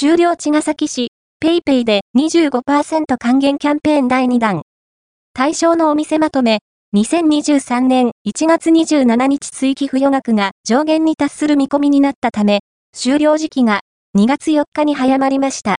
終了茅ヶ崎市、ペイペイで25%還元キャンペーン第2弾。対象のお店まとめ、2023年1月27日追記付与額が上限に達する見込みになったため、終了時期が2月4日に早まりました。